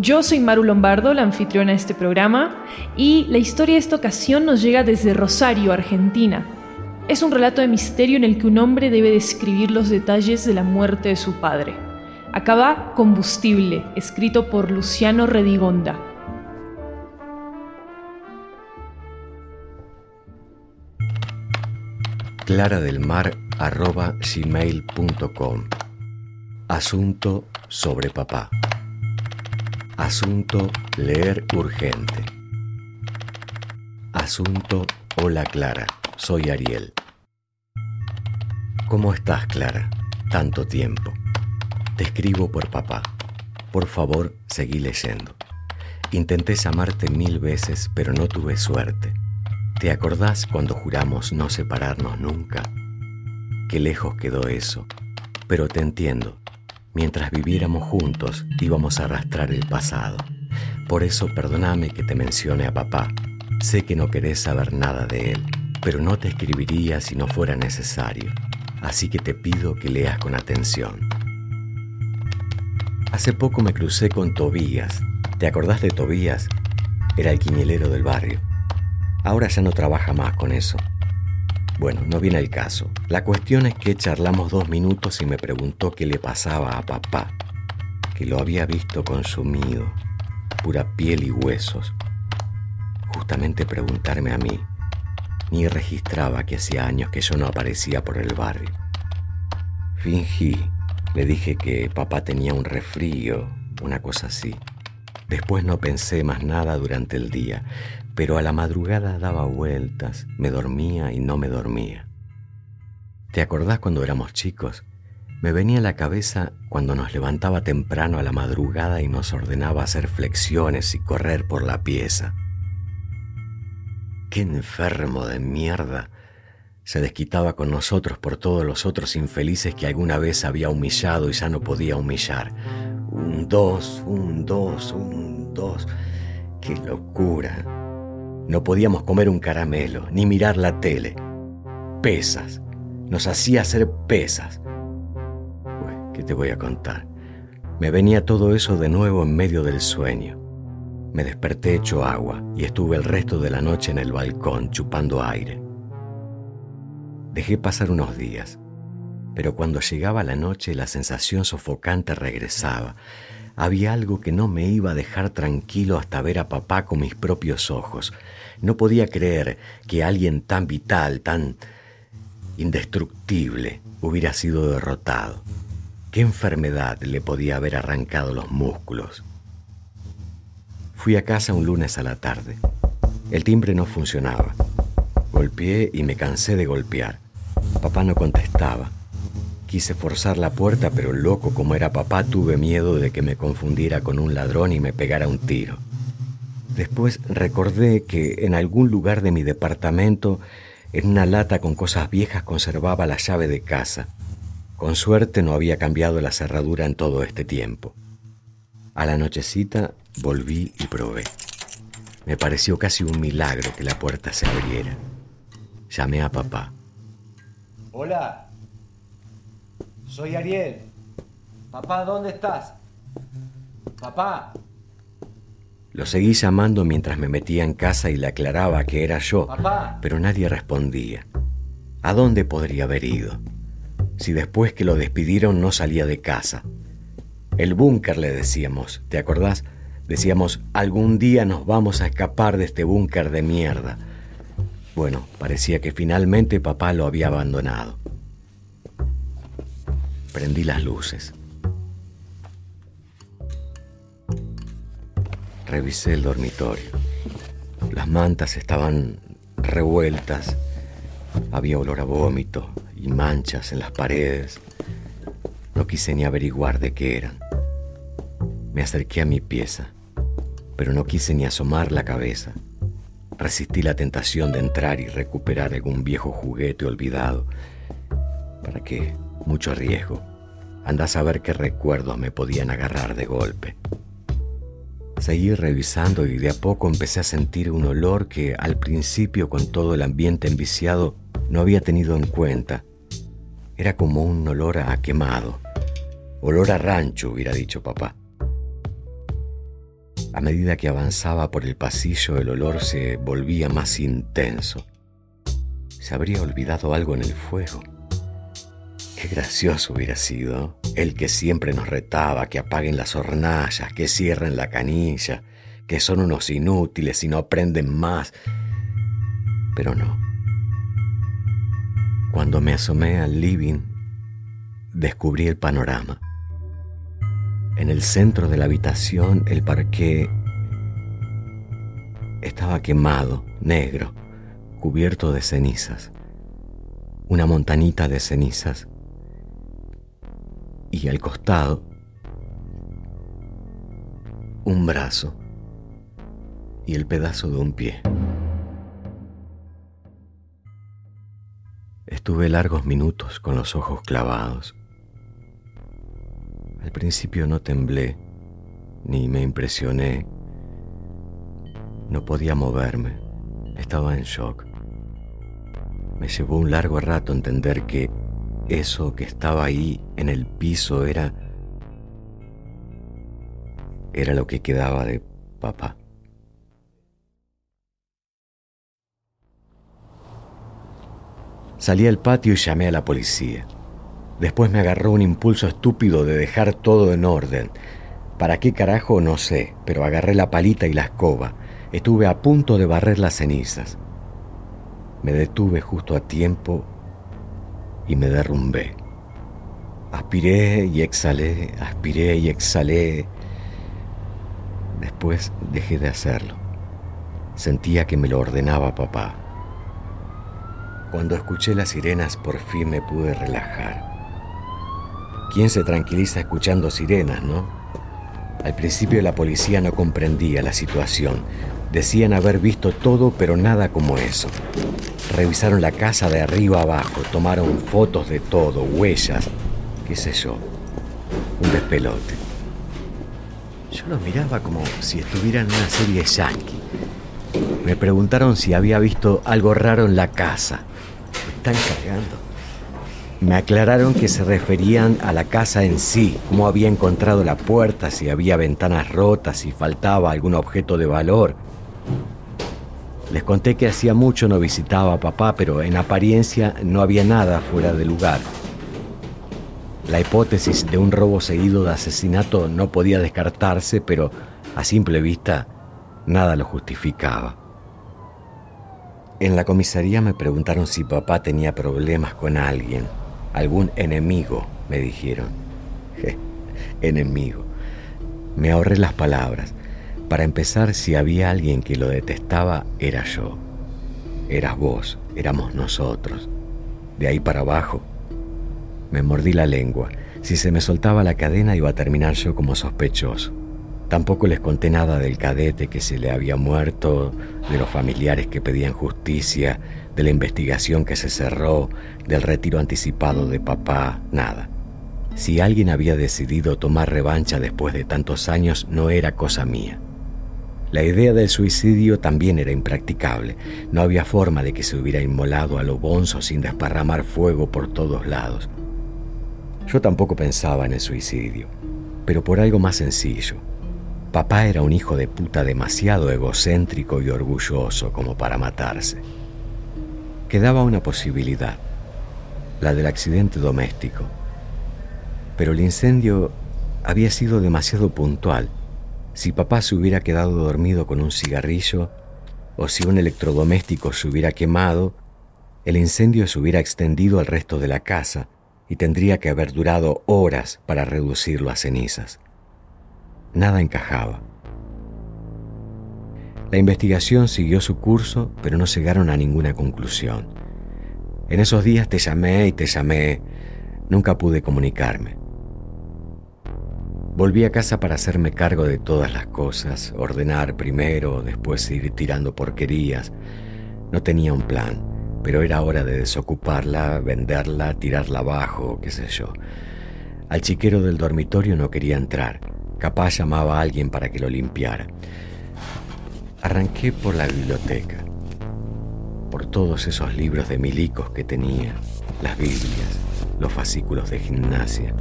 Yo soy Maru Lombardo, la anfitriona de este programa, y la historia de esta ocasión nos llega desde Rosario, Argentina. Es un relato de misterio en el que un hombre debe describir los detalles de la muerte de su padre. Acaba Combustible, escrito por Luciano Redigonda. Clara del Mar gmail.com Asunto sobre papá. Asunto leer urgente. Asunto Hola Clara, soy Ariel. ¿Cómo estás Clara? Tanto tiempo. Te escribo por papá. Por favor, seguí leyendo. Intenté llamarte mil veces, pero no tuve suerte. ¿Te acordás cuando juramos no separarnos nunca? Qué lejos quedó eso. Pero te entiendo. Mientras viviéramos juntos íbamos a arrastrar el pasado. Por eso perdóname que te mencione a papá. Sé que no querés saber nada de él, pero no te escribiría si no fuera necesario. Así que te pido que leas con atención. Hace poco me crucé con Tobías. ¿Te acordás de Tobías? Era el quiñelero del barrio. Ahora ya no trabaja más con eso. Bueno, no viene el caso. La cuestión es que charlamos dos minutos y me preguntó qué le pasaba a papá, que lo había visto consumido, pura piel y huesos. Justamente preguntarme a mí, ni registraba que hacía años que yo no aparecía por el barrio. Fingí, le dije que papá tenía un resfrío, una cosa así. Después no pensé más nada durante el día pero a la madrugada daba vueltas, me dormía y no me dormía. ¿Te acordás cuando éramos chicos? Me venía a la cabeza cuando nos levantaba temprano a la madrugada y nos ordenaba hacer flexiones y correr por la pieza. Qué enfermo de mierda. Se desquitaba con nosotros por todos los otros infelices que alguna vez había humillado y ya no podía humillar. Un dos, un dos, un dos. Qué locura. No podíamos comer un caramelo, ni mirar la tele. Pesas. Nos hacía hacer pesas. ¿Qué te voy a contar? Me venía todo eso de nuevo en medio del sueño. Me desperté hecho agua y estuve el resto de la noche en el balcón chupando aire. Dejé pasar unos días, pero cuando llegaba la noche la sensación sofocante regresaba. Había algo que no me iba a dejar tranquilo hasta ver a papá con mis propios ojos. No podía creer que alguien tan vital, tan indestructible, hubiera sido derrotado. ¿Qué enfermedad le podía haber arrancado los músculos? Fui a casa un lunes a la tarde. El timbre no funcionaba. Golpeé y me cansé de golpear. Papá no contestaba. Quise forzar la puerta, pero loco como era papá, tuve miedo de que me confundiera con un ladrón y me pegara un tiro. Después recordé que en algún lugar de mi departamento, en una lata con cosas viejas, conservaba la llave de casa. Con suerte no había cambiado la cerradura en todo este tiempo. A la nochecita volví y probé. Me pareció casi un milagro que la puerta se abriera. Llamé a papá. Hola, soy Ariel. Papá, ¿dónde estás? Papá. Lo seguí llamando mientras me metía en casa y le aclaraba que era yo, pero nadie respondía. ¿A dónde podría haber ido? Si después que lo despidieron no salía de casa. El búnker, le decíamos, ¿te acordás? Decíamos, algún día nos vamos a escapar de este búnker de mierda. Bueno, parecía que finalmente papá lo había abandonado. Prendí las luces. Revisé el dormitorio. Las mantas estaban revueltas. Había olor a vómito y manchas en las paredes. No quise ni averiguar de qué eran. Me acerqué a mi pieza, pero no quise ni asomar la cabeza. Resistí la tentación de entrar y recuperar algún viejo juguete olvidado. ¿Para qué? Mucho riesgo. Andás a ver qué recuerdos me podían agarrar de golpe. Seguí revisando y de a poco empecé a sentir un olor que al principio con todo el ambiente enviciado no había tenido en cuenta. Era como un olor a quemado. Olor a rancho, hubiera dicho papá. A medida que avanzaba por el pasillo, el olor se volvía más intenso. Se habría olvidado algo en el fuego. Qué gracioso hubiera sido el que siempre nos retaba que apaguen las hornallas, que cierren la canilla, que son unos inútiles y no aprenden más. Pero no. Cuando me asomé al living, descubrí el panorama. En el centro de la habitación el parqué estaba quemado, negro, cubierto de cenizas. Una montanita de cenizas. Y al costado, un brazo y el pedazo de un pie. Estuve largos minutos con los ojos clavados. Al principio no temblé, ni me impresioné. No podía moverme, estaba en shock. Me llevó un largo rato entender que eso que estaba ahí en el piso era era lo que quedaba de papá. Salí al patio y llamé a la policía. Después me agarró un impulso estúpido de dejar todo en orden. ¿Para qué carajo? No sé, pero agarré la palita y la escoba. Estuve a punto de barrer las cenizas. Me detuve justo a tiempo y me derrumbé. Aspiré y exhalé, aspiré y exhalé. Después dejé de hacerlo. Sentía que me lo ordenaba papá. Cuando escuché las sirenas por fin me pude relajar. ¿Quién se tranquiliza escuchando sirenas, no? Al principio la policía no comprendía la situación. Decían haber visto todo, pero nada como eso. Revisaron la casa de arriba abajo, tomaron fotos de todo, huellas, qué sé yo. Un despelote. Yo los miraba como si estuvieran en una serie yankee. Me preguntaron si había visto algo raro en la casa. Me están cargando. Me aclararon que se referían a la casa en sí, cómo había encontrado la puerta, si había ventanas rotas, si faltaba algún objeto de valor. Les conté que hacía mucho no visitaba a papá, pero en apariencia no había nada fuera de lugar. La hipótesis de un robo seguido de asesinato no podía descartarse, pero a simple vista nada lo justificaba. En la comisaría me preguntaron si papá tenía problemas con alguien. Algún enemigo, me dijeron. enemigo. Me ahorré las palabras. Para empezar, si había alguien que lo detestaba, era yo. Eras vos, éramos nosotros. De ahí para abajo, me mordí la lengua. Si se me soltaba la cadena iba a terminar yo como sospechoso. Tampoco les conté nada del cadete que se le había muerto, de los familiares que pedían justicia, de la investigación que se cerró, del retiro anticipado de papá, nada. Si alguien había decidido tomar revancha después de tantos años, no era cosa mía. La idea del suicidio también era impracticable. No había forma de que se hubiera inmolado a lo bonzo sin desparramar fuego por todos lados. Yo tampoco pensaba en el suicidio, pero por algo más sencillo. Papá era un hijo de puta demasiado egocéntrico y orgulloso como para matarse. Quedaba una posibilidad, la del accidente doméstico. Pero el incendio había sido demasiado puntual. Si papá se hubiera quedado dormido con un cigarrillo o si un electrodoméstico se hubiera quemado, el incendio se hubiera extendido al resto de la casa y tendría que haber durado horas para reducirlo a cenizas. Nada encajaba. La investigación siguió su curso, pero no llegaron a ninguna conclusión. En esos días te llamé y te llamé. Nunca pude comunicarme. Volví a casa para hacerme cargo de todas las cosas, ordenar primero, después ir tirando porquerías. No tenía un plan, pero era hora de desocuparla, venderla, tirarla abajo, qué sé yo. Al chiquero del dormitorio no quería entrar. Capaz llamaba a alguien para que lo limpiara. Arranqué por la biblioteca, por todos esos libros de milicos que tenía, las Biblias, los fascículos de gimnasia.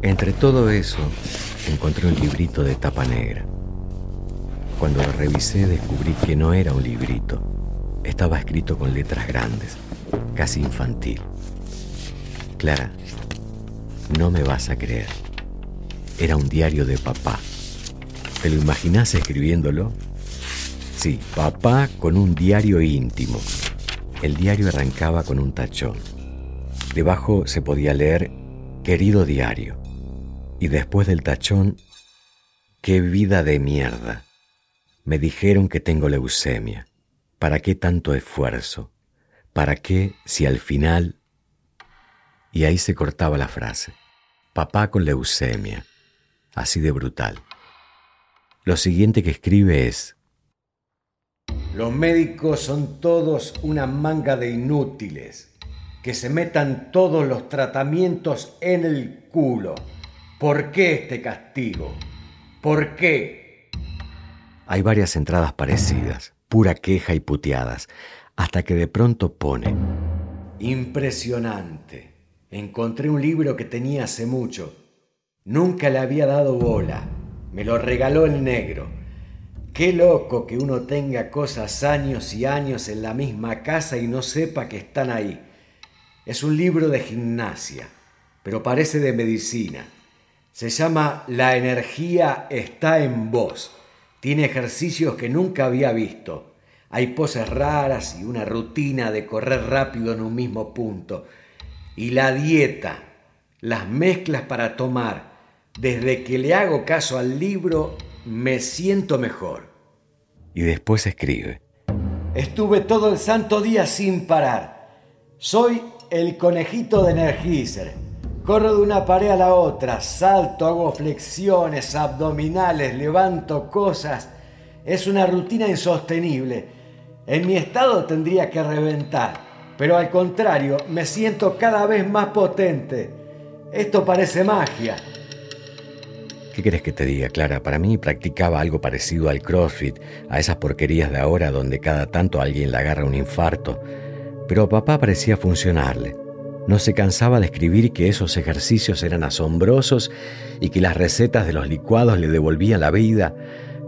Entre todo eso, encontré un librito de tapa negra. Cuando lo revisé descubrí que no era un librito, estaba escrito con letras grandes, casi infantil. Clara, no me vas a creer. Era un diario de papá. ¿Te lo imaginas escribiéndolo? Sí, papá con un diario íntimo. El diario arrancaba con un tachón. Debajo se podía leer Querido diario. Y después del tachón, qué vida de mierda. Me dijeron que tengo leucemia. ¿Para qué tanto esfuerzo? ¿Para qué si al final... Y ahí se cortaba la frase. Papá con leucemia. Así de brutal. Lo siguiente que escribe es... Los médicos son todos una manga de inútiles. Que se metan todos los tratamientos en el culo. ¿Por qué este castigo? ¿Por qué? Hay varias entradas parecidas, pura queja y puteadas, hasta que de pronto pone... Impresionante. Encontré un libro que tenía hace mucho. Nunca le había dado bola. Me lo regaló el negro. Qué loco que uno tenga cosas años y años en la misma casa y no sepa que están ahí. Es un libro de gimnasia, pero parece de medicina. Se llama La energía está en vos. Tiene ejercicios que nunca había visto. Hay poses raras y una rutina de correr rápido en un mismo punto. Y la dieta, las mezclas para tomar. Desde que le hago caso al libro, me siento mejor. Y después escribe. Estuve todo el santo día sin parar. Soy el conejito de Energizer Corro de una pared a la otra, salto, hago flexiones abdominales, levanto cosas. Es una rutina insostenible. En mi estado tendría que reventar, pero al contrario, me siento cada vez más potente. Esto parece magia. ¿Qué querés que te diga, Clara? Para mí practicaba algo parecido al CrossFit, a esas porquerías de ahora donde cada tanto alguien le agarra un infarto. Pero a papá parecía funcionarle. No se cansaba de escribir que esos ejercicios eran asombrosos y que las recetas de los licuados le devolvían la vida,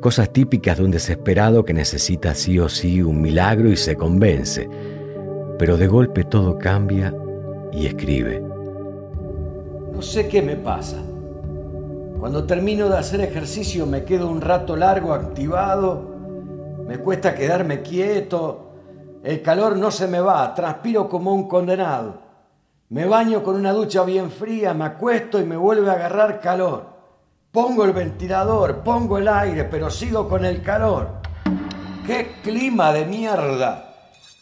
cosas típicas de un desesperado que necesita sí o sí un milagro y se convence. Pero de golpe todo cambia y escribe. No sé qué me pasa. Cuando termino de hacer ejercicio me quedo un rato largo activado, me cuesta quedarme quieto, el calor no se me va, transpiro como un condenado. Me baño con una ducha bien fría, me acuesto y me vuelve a agarrar calor. Pongo el ventilador, pongo el aire, pero sigo con el calor. ¡Qué clima de mierda!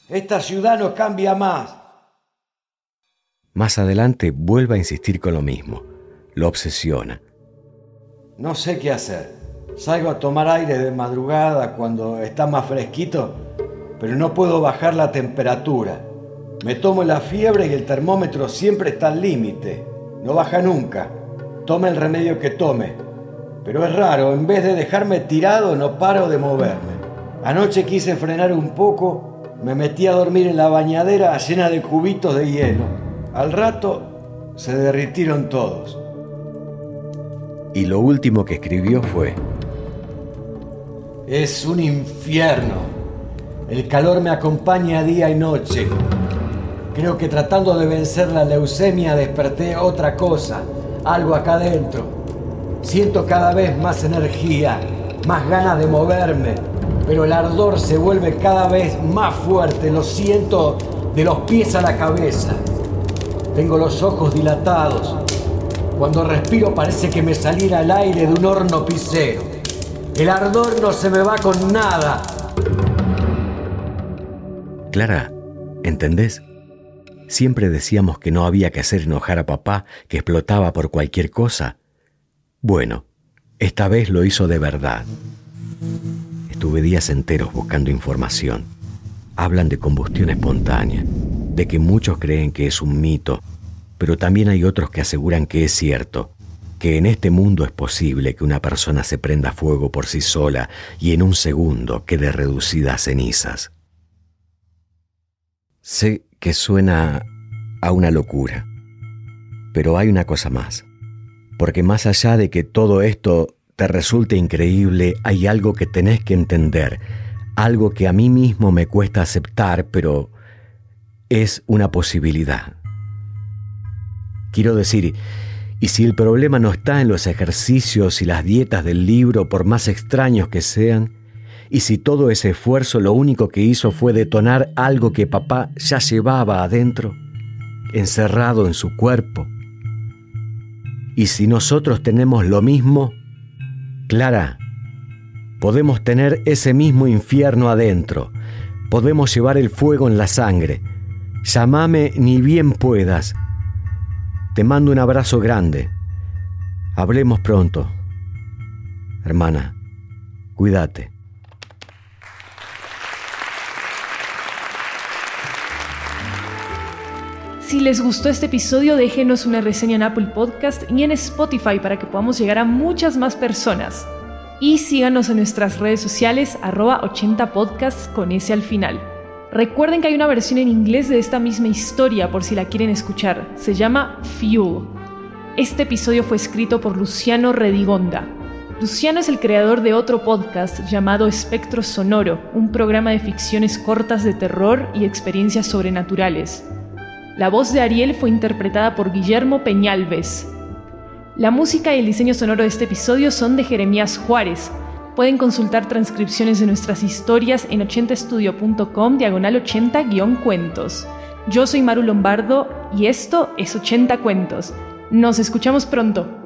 Esta ciudad no cambia más. Más adelante vuelve a insistir con lo mismo. Lo obsesiona. No sé qué hacer. Salgo a tomar aire de madrugada cuando está más fresquito, pero no puedo bajar la temperatura. Me tomo la fiebre y el termómetro siempre está al límite. No baja nunca. Tome el remedio que tome. Pero es raro, en vez de dejarme tirado no paro de moverme. Anoche quise frenar un poco, me metí a dormir en la bañadera llena de cubitos de hielo. Al rato se derritieron todos. Y lo último que escribió fue... Es un infierno. El calor me acompaña día y noche. Creo que tratando de vencer la leucemia desperté otra cosa, algo acá adentro. Siento cada vez más energía, más ganas de moverme, pero el ardor se vuelve cada vez más fuerte, lo siento de los pies a la cabeza. Tengo los ojos dilatados. Cuando respiro parece que me saliera el aire de un horno pisero. El ardor no se me va con nada. Clara, ¿entendés? Siempre decíamos que no había que hacer enojar a papá, que explotaba por cualquier cosa. Bueno, esta vez lo hizo de verdad. Estuve días enteros buscando información. Hablan de combustión espontánea, de que muchos creen que es un mito, pero también hay otros que aseguran que es cierto, que en este mundo es posible que una persona se prenda fuego por sí sola y en un segundo quede reducida a cenizas. Sé que suena a una locura, pero hay una cosa más, porque más allá de que todo esto te resulte increíble, hay algo que tenés que entender, algo que a mí mismo me cuesta aceptar, pero es una posibilidad. Quiero decir, y si el problema no está en los ejercicios y las dietas del libro, por más extraños que sean, y si todo ese esfuerzo lo único que hizo fue detonar algo que papá ya llevaba adentro, encerrado en su cuerpo, y si nosotros tenemos lo mismo, Clara, podemos tener ese mismo infierno adentro, podemos llevar el fuego en la sangre. Llámame ni bien puedas. Te mando un abrazo grande. Hablemos pronto. Hermana, cuídate. Si les gustó este episodio, déjenos una reseña en Apple Podcast y en Spotify para que podamos llegar a muchas más personas. Y síganos en nuestras redes sociales, arroba 80podcasts con ese al final. Recuerden que hay una versión en inglés de esta misma historia por si la quieren escuchar. Se llama Fuel. Este episodio fue escrito por Luciano Redigonda. Luciano es el creador de otro podcast llamado Espectro Sonoro, un programa de ficciones cortas de terror y experiencias sobrenaturales. La voz de Ariel fue interpretada por Guillermo Peñalves. La música y el diseño sonoro de este episodio son de Jeremías Juárez. Pueden consultar transcripciones de nuestras historias en 80estudio.com diagonal 80-cuentos. Yo soy Maru Lombardo y esto es 80 Cuentos. Nos escuchamos pronto.